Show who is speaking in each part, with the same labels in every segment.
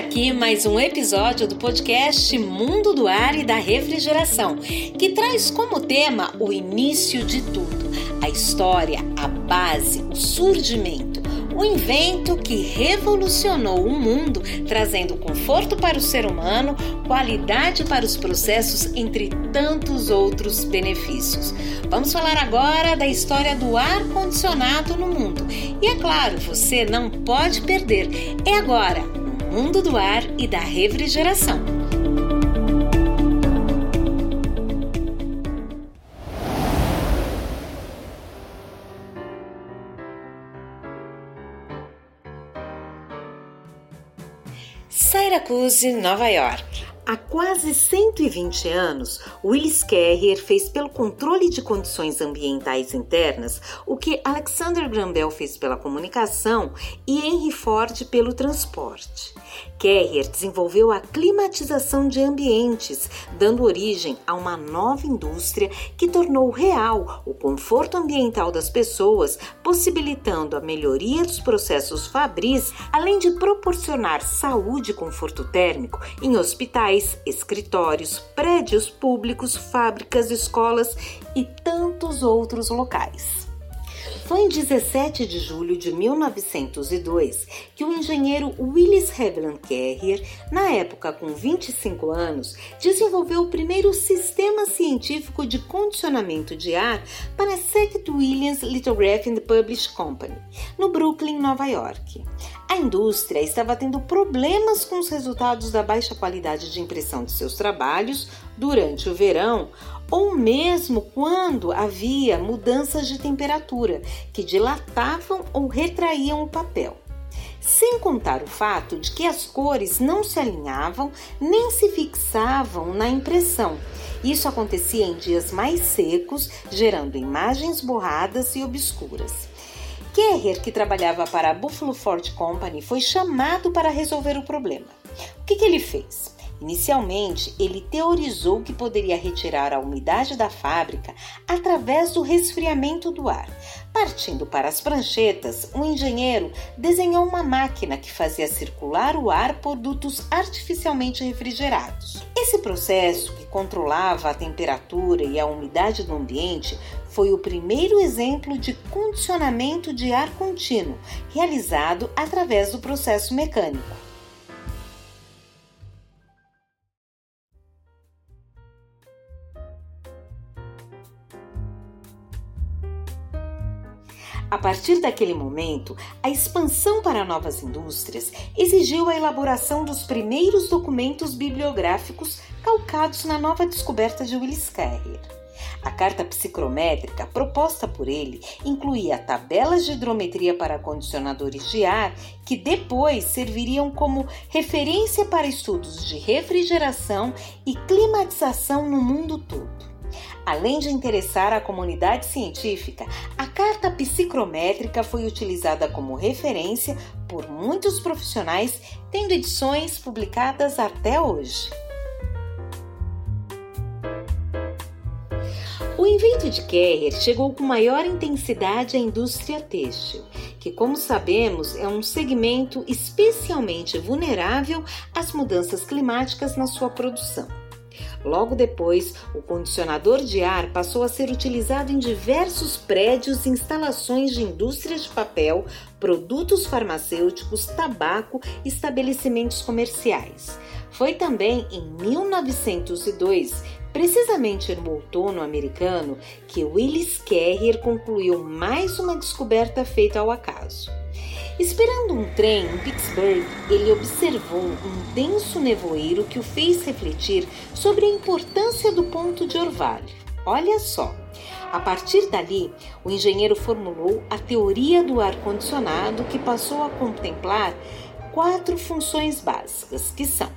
Speaker 1: aqui mais um episódio do podcast Mundo do Ar e da Refrigeração, que traz como tema o início de tudo, a história, a base, o surgimento, o invento que revolucionou o mundo, trazendo conforto para o ser humano, qualidade para os processos, entre tantos outros benefícios. Vamos falar agora da história do ar condicionado no mundo. E é claro, você não pode perder. É agora mundo do ar e da refrigeração. Syracuse, Nova York. Há quase 120 anos, Willis Carrier fez pelo controle de condições ambientais internas o que Alexander Graham Bell fez pela comunicação e Henry Ford pelo transporte. Carrier desenvolveu a climatização de ambientes, dando origem a uma nova indústria que tornou real o conforto ambiental das pessoas, possibilitando a melhoria dos processos fabris, além de proporcionar saúde e conforto térmico em hospitais, escritórios, prédios públicos, fábricas, escolas e tantos outros locais. Foi em 17 de julho de 1902 que o engenheiro Willis Haviland Carrier, na época com 25 anos, desenvolveu o primeiro sistema científico de condicionamento de ar para a Sect Williams Lithograph and Publish Company, no Brooklyn, Nova York. A indústria estava tendo problemas com os resultados da baixa qualidade de impressão de seus trabalhos durante o verão, ou mesmo quando havia mudanças de temperatura que dilatavam ou retraíam o papel. Sem contar o fato de que as cores não se alinhavam nem se fixavam na impressão. Isso acontecia em dias mais secos, gerando imagens borradas e obscuras. Kerrer, que trabalhava para a Buffalo Ford Company, foi chamado para resolver o problema. O que, que ele fez? Inicialmente, ele teorizou que poderia retirar a umidade da fábrica através do resfriamento do ar. Partindo para as pranchetas, o engenheiro desenhou uma máquina que fazia circular o ar por dutos artificialmente refrigerados. Esse processo, que controlava a temperatura e a umidade do ambiente, foi o primeiro exemplo de condicionamento de ar contínuo, realizado através do processo mecânico. A partir daquele momento, a expansão para novas indústrias exigiu a elaboração dos primeiros documentos bibliográficos calcados na nova descoberta de Willis Carrier. A carta psicrométrica proposta por ele incluía tabelas de hidrometria para condicionadores de ar que depois serviriam como referência para estudos de refrigeração e climatização no mundo todo. Além de interessar a comunidade científica, a carta psicrométrica foi utilizada como referência por muitos profissionais, tendo edições publicadas até hoje. O invento de Carrier chegou com maior intensidade à indústria têxtil, que, como sabemos, é um segmento especialmente vulnerável às mudanças climáticas na sua produção. Logo depois, o condicionador de ar passou a ser utilizado em diversos prédios e instalações de indústrias de papel, produtos farmacêuticos, tabaco e estabelecimentos comerciais. Foi também em 1902, precisamente no outono americano, que Willis Carrier concluiu mais uma descoberta feita ao acaso. Esperando um trem em Pittsburgh, ele observou um denso nevoeiro que o fez refletir sobre a importância do ponto de orvalho. Olha só! A partir dali, o engenheiro formulou a teoria do ar-condicionado que passou a contemplar quatro funções básicas, que são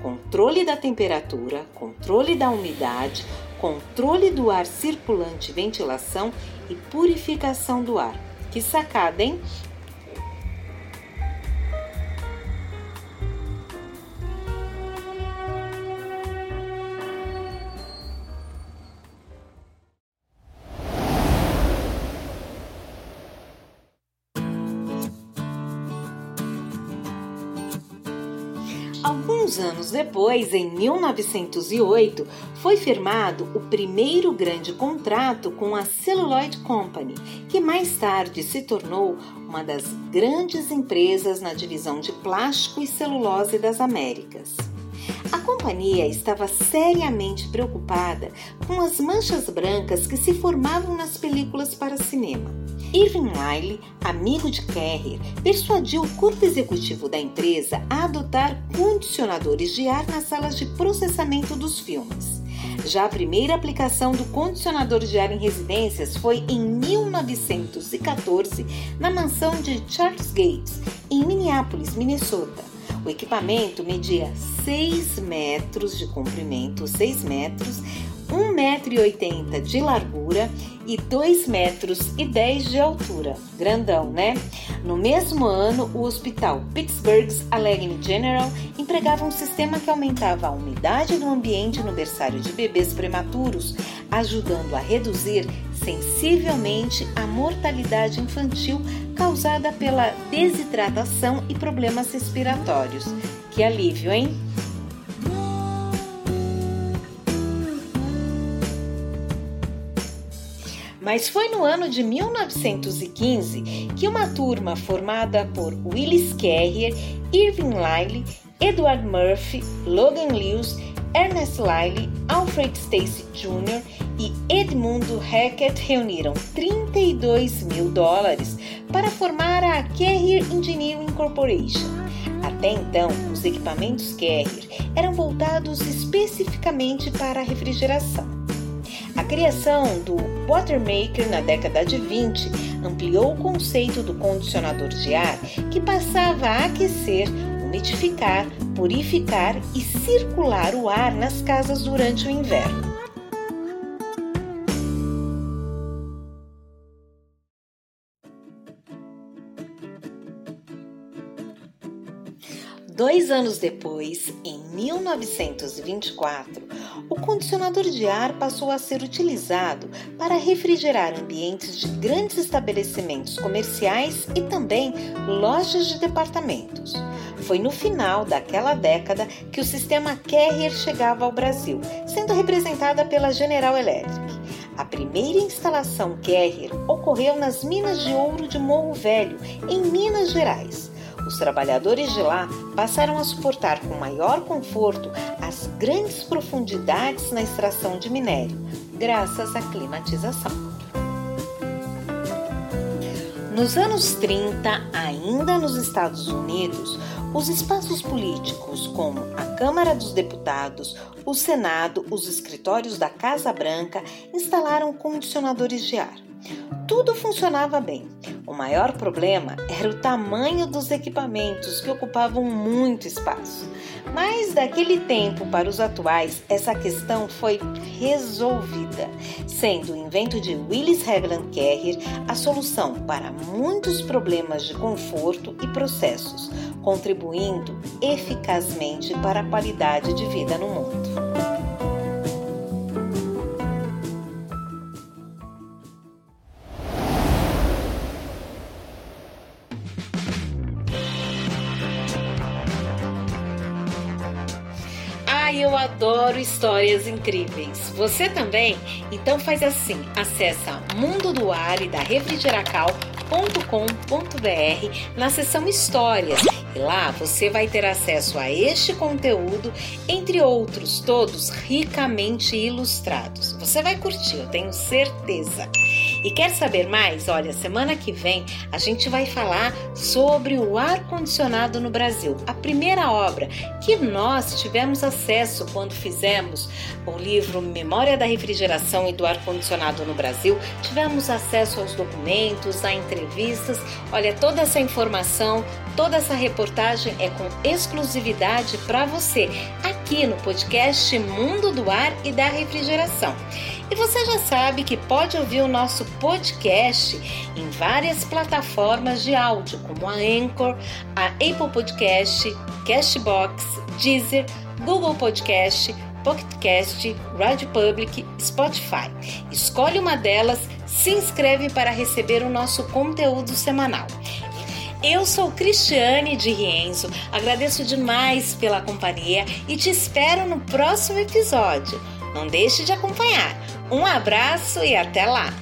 Speaker 1: controle da temperatura, controle da umidade, controle do ar circulante, ventilação e purificação do ar. Que sacada, hein? Alguns anos depois, em 1908, foi firmado o primeiro grande contrato com a Celluloid Company, que mais tarde se tornou uma das grandes empresas na divisão de plástico e celulose das Américas. A companhia estava seriamente preocupada com as manchas brancas que se formavam nas películas para cinema. Irving Lyle, amigo de Carrier, persuadiu o corpo executivo da empresa a adotar condicionadores de ar nas salas de processamento dos filmes. Já a primeira aplicação do condicionador de ar em residências foi em 1914 na mansão de Charles Gates, em Minneapolis, Minnesota. O equipamento media 6 metros de comprimento, 6 metros, 1,80 metro de largura e 2 metros 10 de altura. Grandão, né? No mesmo ano, o hospital Pittsburgh's Allegheny General empregava um sistema que aumentava a umidade do ambiente no berçário de bebês prematuros, ajudando a reduzir sensivelmente a mortalidade infantil causada pela desidratação e problemas respiratórios. Que alívio, hein? Mas foi no ano de 1915 que uma turma formada por Willis Carrier, Irving Lyle, Edward Murphy, Logan Lewis, Ernest Lyle, Alfred Stacy Jr. e Edmundo Hackett reuniram 32 mil dólares para formar a Carrier Engineering Corporation. Até então, os equipamentos Carrier eram voltados especificamente para a refrigeração. A criação do Watermaker na década de 20 ampliou o conceito do condicionador de ar que passava a aquecer, umidificar, purificar e circular o ar nas casas durante o inverno. Dois anos depois, em 1924, o condicionador de ar passou a ser utilizado para refrigerar ambientes de grandes estabelecimentos comerciais e também lojas de departamentos. Foi no final daquela década que o sistema Carrier chegava ao Brasil, sendo representada pela General Electric. A primeira instalação Carrier ocorreu nas minas de ouro de Morro Velho, em Minas Gerais. Os trabalhadores de lá passaram a suportar com maior conforto grandes profundidades na extração de minério, graças à climatização. Nos anos 30, ainda nos Estados Unidos, os espaços políticos, como a Câmara dos Deputados, o Senado, os escritórios da Casa Branca, instalaram condicionadores de ar. Tudo funcionava bem. O maior problema era o tamanho dos equipamentos que ocupavam muito espaço. Mas daquele tempo para os atuais, essa questão foi resolvida, sendo o invento de Willis Haviland Carrier a solução para muitos problemas de conforto e processos, contribuindo eficazmente para a qualidade de vida no mundo. Eu adoro histórias incríveis. Você também? Então faz assim, acessa Mundo do Ar e da refrigeracal.com.br na seção Histórias e lá você vai ter acesso a este conteúdo, entre outros, todos ricamente ilustrados. Você vai curtir, eu tenho certeza. E quer saber mais? Olha, semana que vem a gente vai falar sobre o ar-condicionado no Brasil. A primeira obra que nós tivemos acesso quando fizemos o livro Memória da Refrigeração e do Ar-Condicionado no Brasil. Tivemos acesso aos documentos, a entrevistas. Olha, toda essa informação, toda essa reportagem é com exclusividade para você aqui no podcast Mundo do Ar e da Refrigeração. E você já sabe que pode ouvir o nosso podcast em várias plataformas de áudio, como a Anchor, a Apple Podcast, Castbox, Deezer, Google Podcast, Pocketcast, Radio Public, Spotify. Escolhe uma delas, se inscreve para receber o nosso conteúdo semanal. Eu sou Cristiane de Rienzo, agradeço demais pela companhia e te espero no próximo episódio. Não deixe de acompanhar. Um abraço e até lá!